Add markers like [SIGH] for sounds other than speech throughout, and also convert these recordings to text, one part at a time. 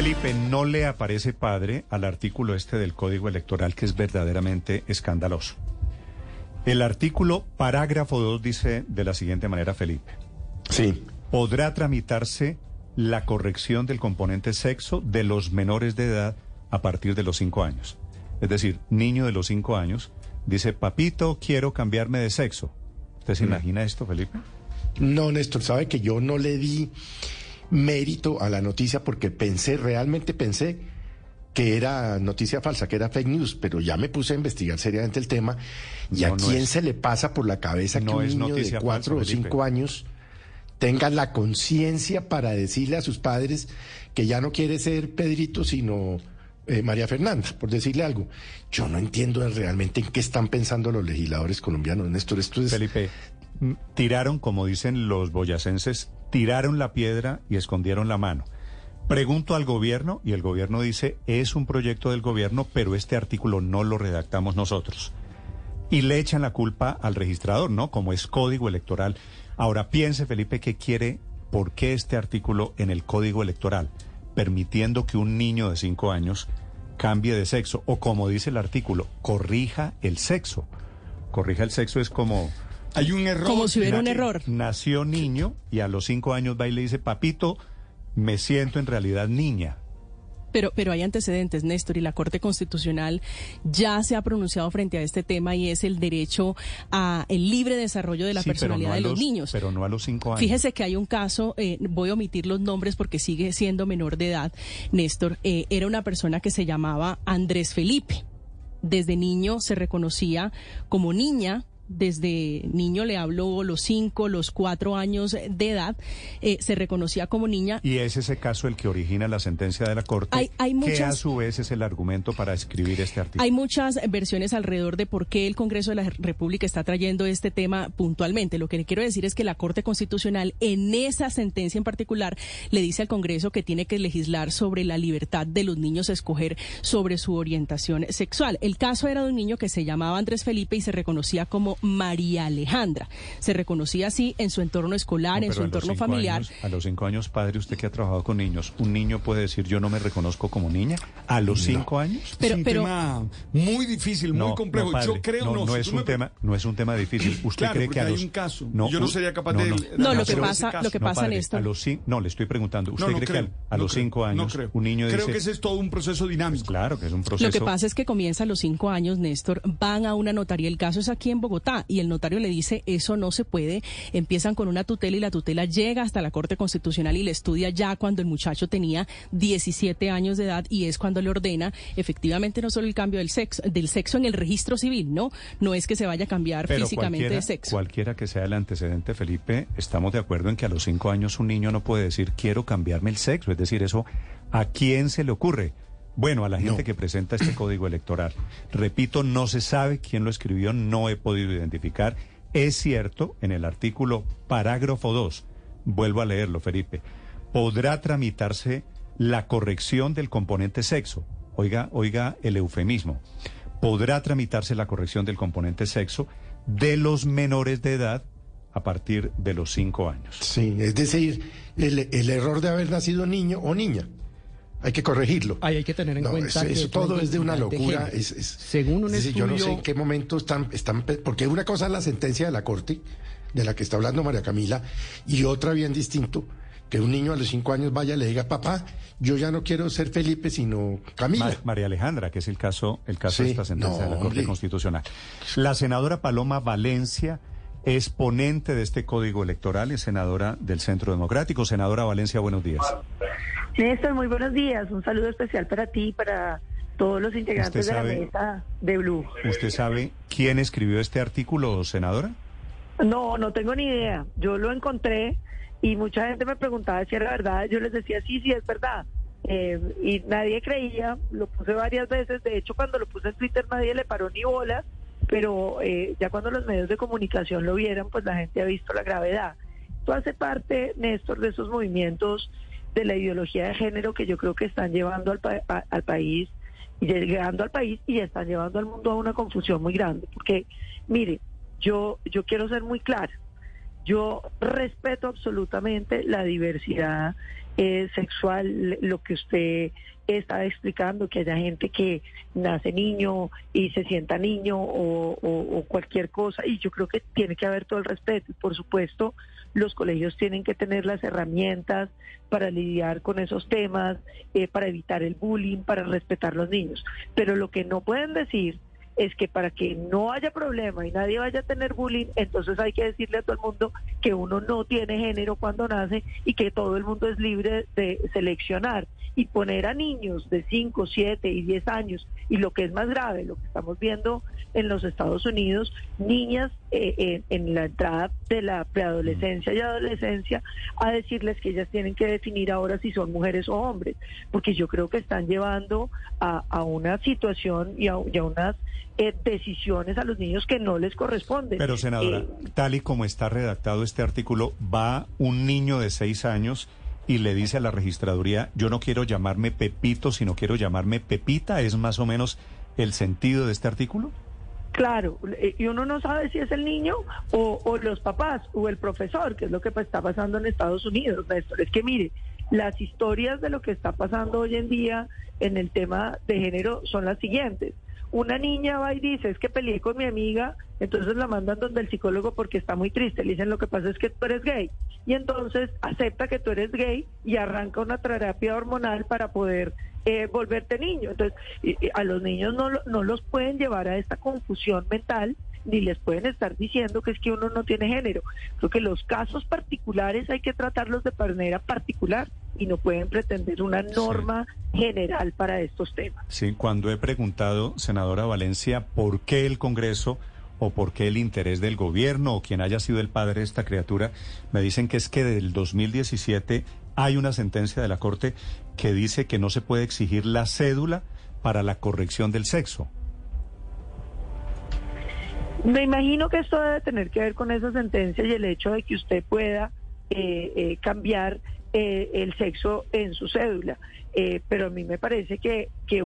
Felipe, no le aparece padre al artículo este del Código Electoral que es verdaderamente escandaloso. El artículo parágrafo 2 dice de la siguiente manera, Felipe. Sí. Podrá tramitarse la corrección del componente sexo de los menores de edad a partir de los 5 años. Es decir, niño de los 5 años dice, papito, quiero cambiarme de sexo. ¿Usted se imagina esto, Felipe? No, Néstor, sabe que yo no le di mérito a la noticia porque pensé, realmente pensé que era noticia falsa, que era fake news, pero ya me puse a investigar seriamente el tema. ¿Y No, a quién se le pasa por la cabeza No que un niño de cuatro falsa, o cinco Felipe. años tenga la conciencia para decirle a sus padres que ya no quiere ser Pedrito, sino eh, María Fernanda, por decirle algo? Yo no entiendo realmente en qué están pensando los legisladores colombianos, Néstor. Esto es... Felipe, tiraron, como dicen los boyacenses, tiraron la piedra y escondieron la mano. Pregunto al gobierno y el gobierno dice, es un proyecto del gobierno, pero este artículo no lo redactamos nosotros. Y le echan la culpa al registrador, ¿no? Como es código electoral. Ahora piense, Felipe, qué quiere, por qué este artículo en el código electoral, permitiendo que un niño de cinco años cambie de sexo, o como dice el artículo, corrija el sexo. Corrija el sexo es como... Hay un error. Como si hubiera un error. Nació niño y a los cinco años va y le dice, papito, me siento en realidad niña. Pero, pero hay antecedentes, Néstor, y la Corte Constitucional ya se ha pronunciado frente a este tema y es el derecho a el libre desarrollo de la Sí, personalidad no de los, niños. Pero no a los cinco años. Fíjese que hay un caso, eh, voy a omitir los nombres porque sigue siendo menor de edad, Néstor, eh, era una persona que se llamaba Andrés Felipe. Desde niño se reconocía como niña. Desde niño le hablo los cinco, los cuatro años de edad, eh, se reconocía como niña. Y es ese caso el que origina la sentencia de la Corte, Hay- hay que a muchas- su vez es el argumento para escribir este artículo. Hay muchas versiones alrededor de por qué el Congreso de la República está trayendo este tema puntualmente. Lo que le quiero decir es que la Corte Constitucional en esa sentencia en particular le dice al Congreso que tiene que legislar sobre la libertad de los niños a escoger sobre su orientación sexual. El caso era de un niño que se llamaba Andrés Felipe y se reconocía como María Alejandra. Se reconocía así en su entorno escolar, No, en su entorno familiar. años- a los cinco años, padre, usted que ha trabajado con niños, ¿un niño puede decir yo no me reconozco como niña? ¿A los cinco años? Pero- es un pero- tema muy difícil, muy complejo. padre, Yo creo no, no. no si es un me- tema, no es un tema difícil. ¿Usted Claro, cree que a hay los un caso. Yo no sería capaz no, de- no. de No, lo que pasa, lo que No, pasa, a los cin- no, le estoy preguntando. ¿Usted No, no cree creo, que a, a no los creo, cinco no años creo. un niño Creo dice... que ese es todo un proceso dinámico. Claro, que es un proceso... Lo que pasa es que comienza a los cinco años, Néstor, van a una notaría. El caso es aquí en Bogotá y el notario le dice eso no se puede. Empiezan con una tutela y la tutela llega hasta la Corte Constitucional y le estudia ya cuando el muchacho tenía 17 años de edad y es cuando le ordena efectivamente no solo el cambio del sexo, del sexo en el registro civil, no, no es que se vaya a cambiar Pero físicamente de sexo. cualquiera que sea el antecedente, Felipe, estamos de acuerdo en que a los cinco años un niño no puede decir quiero cambiarme el sexo. Es decir, eso, ¿a quién se le ocurre? Bueno, a la gente No. que presenta este código electoral. Repito, no se sabe quién lo escribió, no he podido identificar. Es cierto, en el artículo parágrafo 2, vuelvo a leerlo, Felipe, podrá tramitarse la corrección del componente sexo. Oiga, oiga el eufemismo. Podrá tramitarse la corrección del componente sexo de los menores de edad a partir de los cinco años. Sí, es decir, el, el error de haber nacido niño o niña. Hay que corregirlo. Ahí hay que tener en No, cuenta eso, que todo es de una de locura. es- es- según un es decir, Yo no sé estudio- en qué momento están, están, porque una cosa es la sentencia de la Corte, de la que está hablando María Camila, y otra bien distinto, que un niño a los cinco años vaya y le diga, papá, yo ya no quiero ser Felipe, sino Camila. Ma- María Alejandra, que es el caso, el caso de esta sentencia no, de la Corte hombre. Constitucional. La senadora Paloma Valencia es ponente de este código electoral, es senadora del Centro Democrático. Senadora Valencia, buenos días. Néstor, muy buenos días. Un saludo especial para ti y para todos los integrantes ¿Usted de la mesa de Blue. ¿Usted sabe quién escribió este artículo, senadora? No, no tengo ni idea. Yo lo encontré y mucha gente me preguntaba si era verdad, yo les decía, sí, sí, es verdad. Eh, y nadie creía, lo puse varias veces, de hecho cuando lo puse en Twitter nadie le paró ni bolas, pero eh, ya cuando los medios de comunicación lo vieran, pues la gente ha visto la gravedad. Esto hace parte, Néstor, de esos movimientos de la ideología de género que yo creo que están llevando al, pa- al país, llegando al país y están llevando al mundo a una confusión muy grande. Porque, mire, yo, yo quiero ser muy clara. Yo respeto absolutamente la diversidad eh, sexual, lo que usted está explicando, que haya gente que nace niño y se sienta niño o, cualquier cosa, y yo creo que tiene que haber todo el respeto. Y por supuesto, los colegios tienen que tener las herramientas para lidiar con esos temas, eh, para evitar el bullying, para respetar a los niños. Pero lo que no pueden decir es que para que no haya problema y nadie vaya a tener bullying, entonces hay que decirle a todo el mundo que uno no tiene género cuando nace y que todo el mundo es libre de seleccionar y poner a niños de 5, 7 y 10 años y lo que es más grave, lo que estamos viendo en los Estados Unidos, niñas eh, en, en la entrada de la preadolescencia y adolescencia a decirles que ellas tienen que definir ahora si son mujeres o hombres, porque yo creo que están llevando a, a una situación y a, y a unas eh, decisiones a los niños que no les corresponden. Pero, senadora, Eh, tal y como está redactado este artículo, va un niño de seis años y le dice a la registraduría, yo no quiero llamarme Pepito, sino quiero llamarme Pepita. ¿Es más o menos el sentido de este artículo? Claro, y uno no sabe si es el niño o, o los papás o el profesor, que es lo que pues, está pasando en Estados Unidos, Néstor. Es que mire, las historias de lo que está pasando hoy en día en el tema de género son las siguientes. Una niña va y dice, es que peleé con mi amiga, entonces la mandan donde el psicólogo porque está muy triste. Le dicen, lo que pasa es que tú eres gay. Y entonces acepta que tú eres gay y arranca una terapia hormonal para poder eh, volverte niño. Entonces, y- y a los niños no, no los pueden llevar a esta confusión mental ni les pueden estar diciendo que es que uno no tiene género. Creo que los casos particulares hay que tratarlos de manera particular y no pueden pretender una norma general para estos temas. Sí, cuando he preguntado, senadora Valencia, por qué el Congreso o por qué el interés del gobierno o quien haya sido el padre de esta criatura, me dicen que es que del 2017 hay una sentencia de la Corte que dice que no se puede exigir la cédula para la corrección del sexo. Me imagino que esto debe tener que ver con esa sentencia y el hecho de que usted pueda eh, eh, cambiar eh, el sexo en su cédula. Eh, pero a mí me parece que, que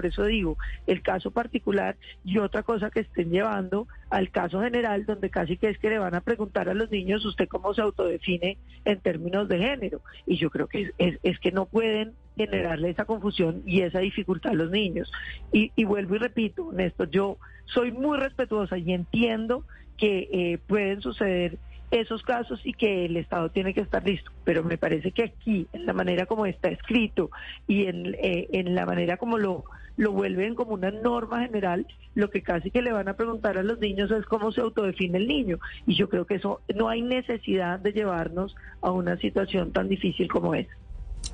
por eso digo, el caso particular y otra cosa que estén llevando al caso general, donde casi que es que le van a preguntar a los niños usted cómo se autodefine en términos de género. Y yo creo que es, es- que no pueden generarle esa confusión y esa dificultad a los niños. Y, y vuelvo y repito, Néstor, yo soy muy respetuosa y entiendo que eh, pueden suceder esos casos y que el Estado tiene que estar listo. Pero me parece que aquí, en la manera como está escrito y en, eh, en la manera como lo, lo vuelven como una norma general, lo que casi que le van a preguntar a los niños es cómo se autodefine el niño. Y yo creo que eso no hay necesidad de llevarnos a una situación tan difícil como esa.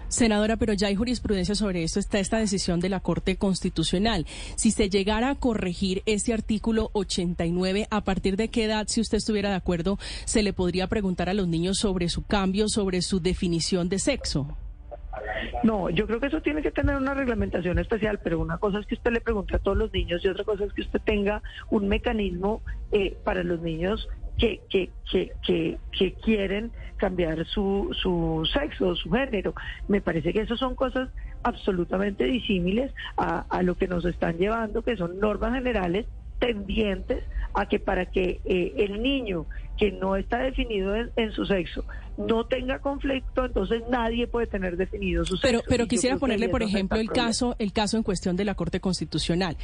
Senadora, pero ya hay jurisprudencia sobre esto, está esta decisión de la Corte Constitucional. Si se llegara a corregir este artículo 89, ¿a partir de qué edad, si usted estuviera de acuerdo, se le podría preguntar a los niños sobre su cambio, sobre su definición de sexo? No, yo creo que eso tiene que tener una reglamentación especial, pero una cosa es que usted le pregunte a todos los niños y otra cosa es que usted tenga un mecanismo eh, para los niños que, que, que, que, que quieren cambiar su, su sexo, su género. Me parece que eso son cosas absolutamente disímiles a, a lo que nos están llevando, que son normas generales tendientes a que para que eh, el niño que no está definido en, en, su sexo no tenga conflicto, entonces nadie puede tener definido su sexo. Pero quisiera ponerle, por ejemplo, el caso, el caso en cuestión de la Corte Constitucional.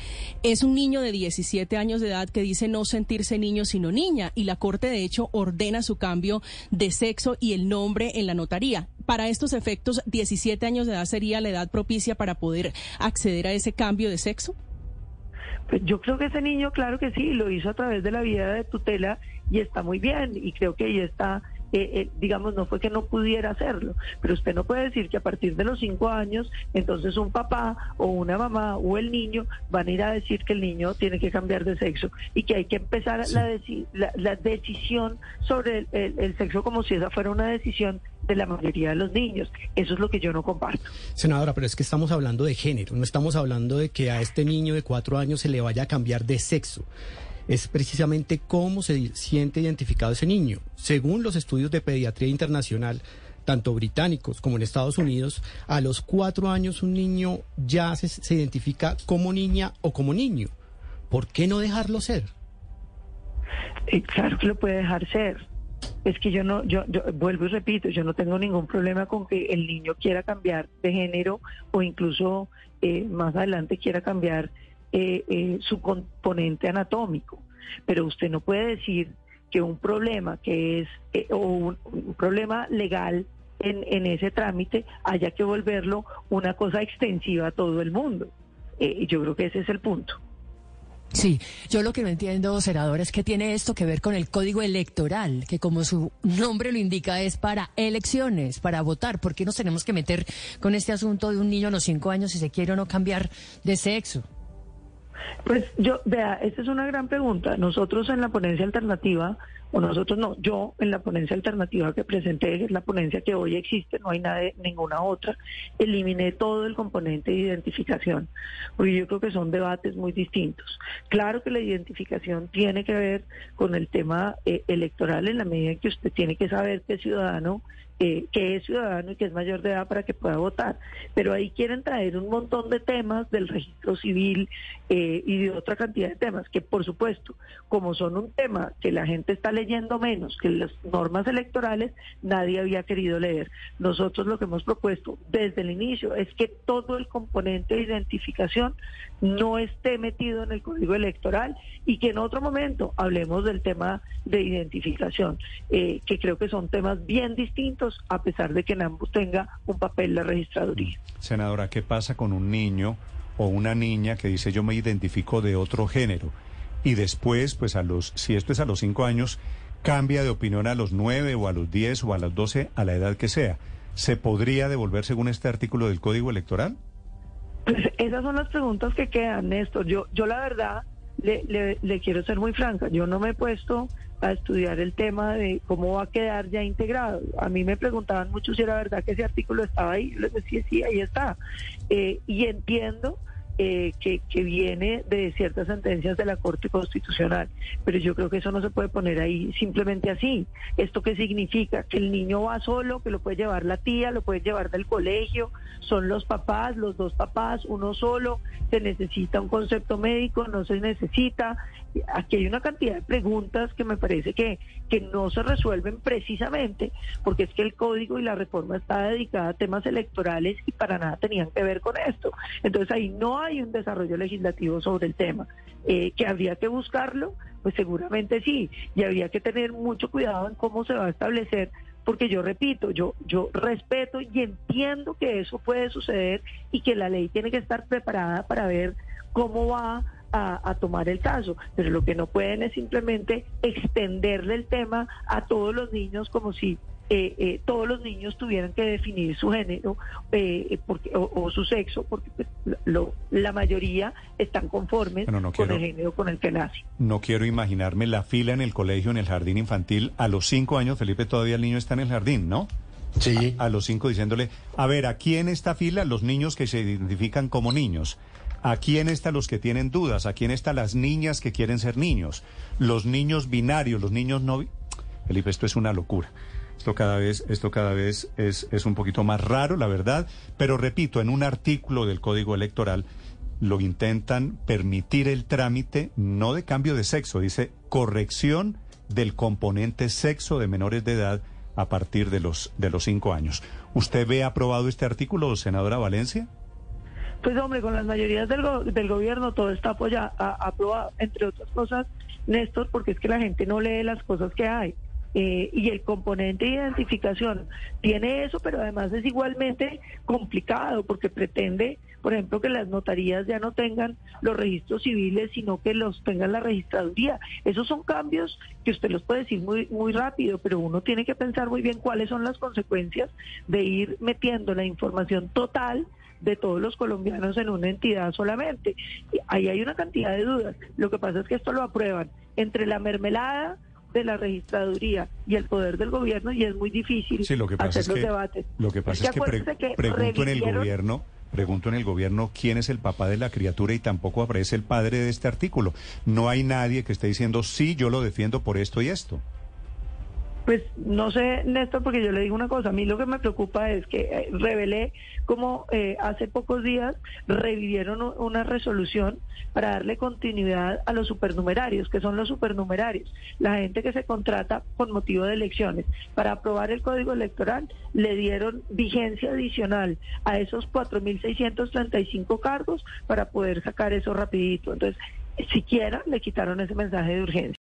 Es un niño de 17 años de edad que dice no sentirse niño sino niña y la Corte de hecho ordena su cambio de sexo y el nombre en la notaría. Para estos efectos, 17 años de edad sería la edad propicia para poder acceder a ese cambio de sexo. Pues yo creo que ese niño, claro que sí, lo hizo a través de la vida de tutela y está muy bien y creo que ahí está eh, eh, digamos, no fue que no pudiera hacerlo, pero usted no puede decir que a partir de los cinco años, entonces un papá o una mamá o el niño van a ir a decir que el niño tiene que cambiar de sexo y que hay que empezar la, la, la, decisión sobre el, el, el sexo como si esa fuera una decisión de la mayoría de los niños. Eso es lo que yo no comparto. Senadora, pero es que estamos hablando de género, no estamos hablando de que a este niño de cuatro años se le vaya a cambiar de sexo es precisamente cómo se siente identificado ese niño. Según los estudios de pediatría internacional, tanto británicos como en Estados Unidos, a los cuatro años un niño ya se, se identifica como niña o como niño. ¿Por qué no dejarlo ser? Eh, claro que lo puede dejar ser. Es que yo no, yo, yo vuelvo y repito, yo no tengo ningún problema con que el niño quiera cambiar de género o incluso eh, más adelante quiera cambiar eh, eh, su componente anatómico. Pero usted no puede decir que un problema que es, eh, o un, problema legal en, en, ese trámite haya que volverlo una cosa extensiva a todo el mundo. y yo creo que ese es el punto. Sí, yo lo que no entiendo, senador, es que tiene esto que ver con el código electoral, que como su nombre lo indica es para elecciones, para votar. ¿Por qué nos tenemos que meter con este asunto de un niño a los cinco años si se quiere o no cambiar de sexo? Pues yo, vea, esta es una gran pregunta. Nosotros en la ponencia alternativa, o nosotros no, yo en la ponencia alternativa que presenté, que es la ponencia que hoy existe, no hay nada ninguna otra, eliminé todo el componente de identificación, porque yo creo que son debates muy distintos. Claro que la identificación tiene que ver con el tema eh, electoral en la medida en que usted tiene que saber es ciudadano eh, que es ciudadano y que es mayor de edad para que pueda votar. Pero ahí quieren traer un montón de temas del registro civil eh, y de otra cantidad de temas que, por supuesto, como son un tema que la gente está leyendo menos que las normas electorales, nadie había querido leer. Nosotros lo que hemos propuesto desde el inicio es que todo el componente de identificación no esté metido en el código electoral y que en otro momento hablemos del tema de identificación, eh, que creo que son temas bien distintos a pesar de que en ambos tenga un papel la registraduría. Senadora, ¿qué pasa con un niño o una niña que dice yo me identifico de otro género y después, pues a los, si esto es a los cinco años, cambia de opinión a los nueve o a los diez o a los doce, a la edad que sea? ¿Se podría devolver según este artículo del Código Electoral? Pues [LAUGHS] esas son las preguntas que quedan, Néstor. Yo, yo la verdad le, le, le, quiero ser muy franca. Yo no me he puesto a estudiar el tema de cómo va a quedar ya integrado. A mí me preguntaban mucho si era verdad que ese artículo estaba ahí. Yo les decía, sí, ahí está. Eh, y entiendo eh, que, que, viene de ciertas sentencias de la Corte Constitucional. Pero yo creo que eso no se puede poner ahí simplemente así. ¿Esto qué significa? Que el niño va solo, que lo puede llevar la tía, lo puede llevar del colegio, son los papás, los dos papás, uno solo, se necesita un concepto médico, no se necesita. Aquí hay una cantidad de preguntas que me parece que, que no se resuelven precisamente porque es que el código y la reforma está dedicada a temas electorales y para nada tenían que ver con esto. Entonces ahí no hay un desarrollo legislativo sobre el tema. Eh, que habría que buscarlo, pues seguramente sí, y habría que tener mucho cuidado en cómo se va a establecer, porque yo repito, yo, yo respeto y entiendo que eso puede suceder y que la ley tiene que estar preparada para ver cómo va a, a, tomar el caso, pero lo que no pueden es simplemente extenderle el tema a todos los niños como si eh, eh, todos los niños tuvieran que definir su género eh, porque, o, o, su sexo, porque pues, lo, la mayoría están conformes bueno, no con quiero, el género con el que nace. No quiero imaginarme la fila en el colegio, en el jardín infantil. A los cinco años, Felipe, todavía el niño está en el jardín, ¿no? Sí. A, a los cinco diciéndole, a ver, aquí en esta fila los niños que se identifican como niños. Aquí en esta los que tienen dudas, aquí en esta las niñas que quieren ser niños, los niños binarios, los niños no... Felipe, esto es una locura. Esto cada vez, esto cada vez es, es un poquito más raro, la verdad, pero repito, en un artículo del Código Electoral lo intentan permitir el trámite no de cambio de sexo, dice corrección del componente sexo de menores de edad a partir de los de los cinco años. ¿Usted ve aprobado este artículo, senadora Valencia? Pues hombre, con las mayorías del, go- del gobierno todo está apoyado, aprobado, entre otras cosas, Néstor, porque es que la gente no lee las cosas que hay. Eh, y el componente de identificación tiene eso, pero además es igualmente complicado porque pretende, por ejemplo, que las notarías ya no tengan los registros civiles, sino que los tengan la registraduría. Esos son cambios que usted los puede decir muy, muy rápido, pero uno tiene que pensar muy bien cuáles son las consecuencias de ir metiendo la información total de todos los colombianos en una entidad solamente. Y ahí hay una cantidad de dudas. Lo que pasa es que esto lo aprueban entre la mermelada de la registraduría y el poder del gobierno y es muy difícil Sí, lo que pasa hacer es los que debates. lo que pasa es que, pre- que pregunto en el gobierno, pregunto en el gobierno quién es el papá de la criatura y tampoco aparece el padre de este artículo. No hay nadie que esté diciendo sí, yo lo defiendo por esto y esto. Pues no sé, Néstor, porque yo le digo una cosa, a mí lo que me preocupa es que eh, revelé como eh, hace pocos días revivieron una resolución para darle continuidad a los supernumerarios, que son los supernumerarios, la gente que se contrata con motivo de elecciones. Para aprobar el código electoral le dieron vigencia adicional a esos 4.635 cargos para poder sacar eso rapidito. Entonces, siquiera le quitaron ese mensaje de urgencia.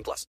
18 plus.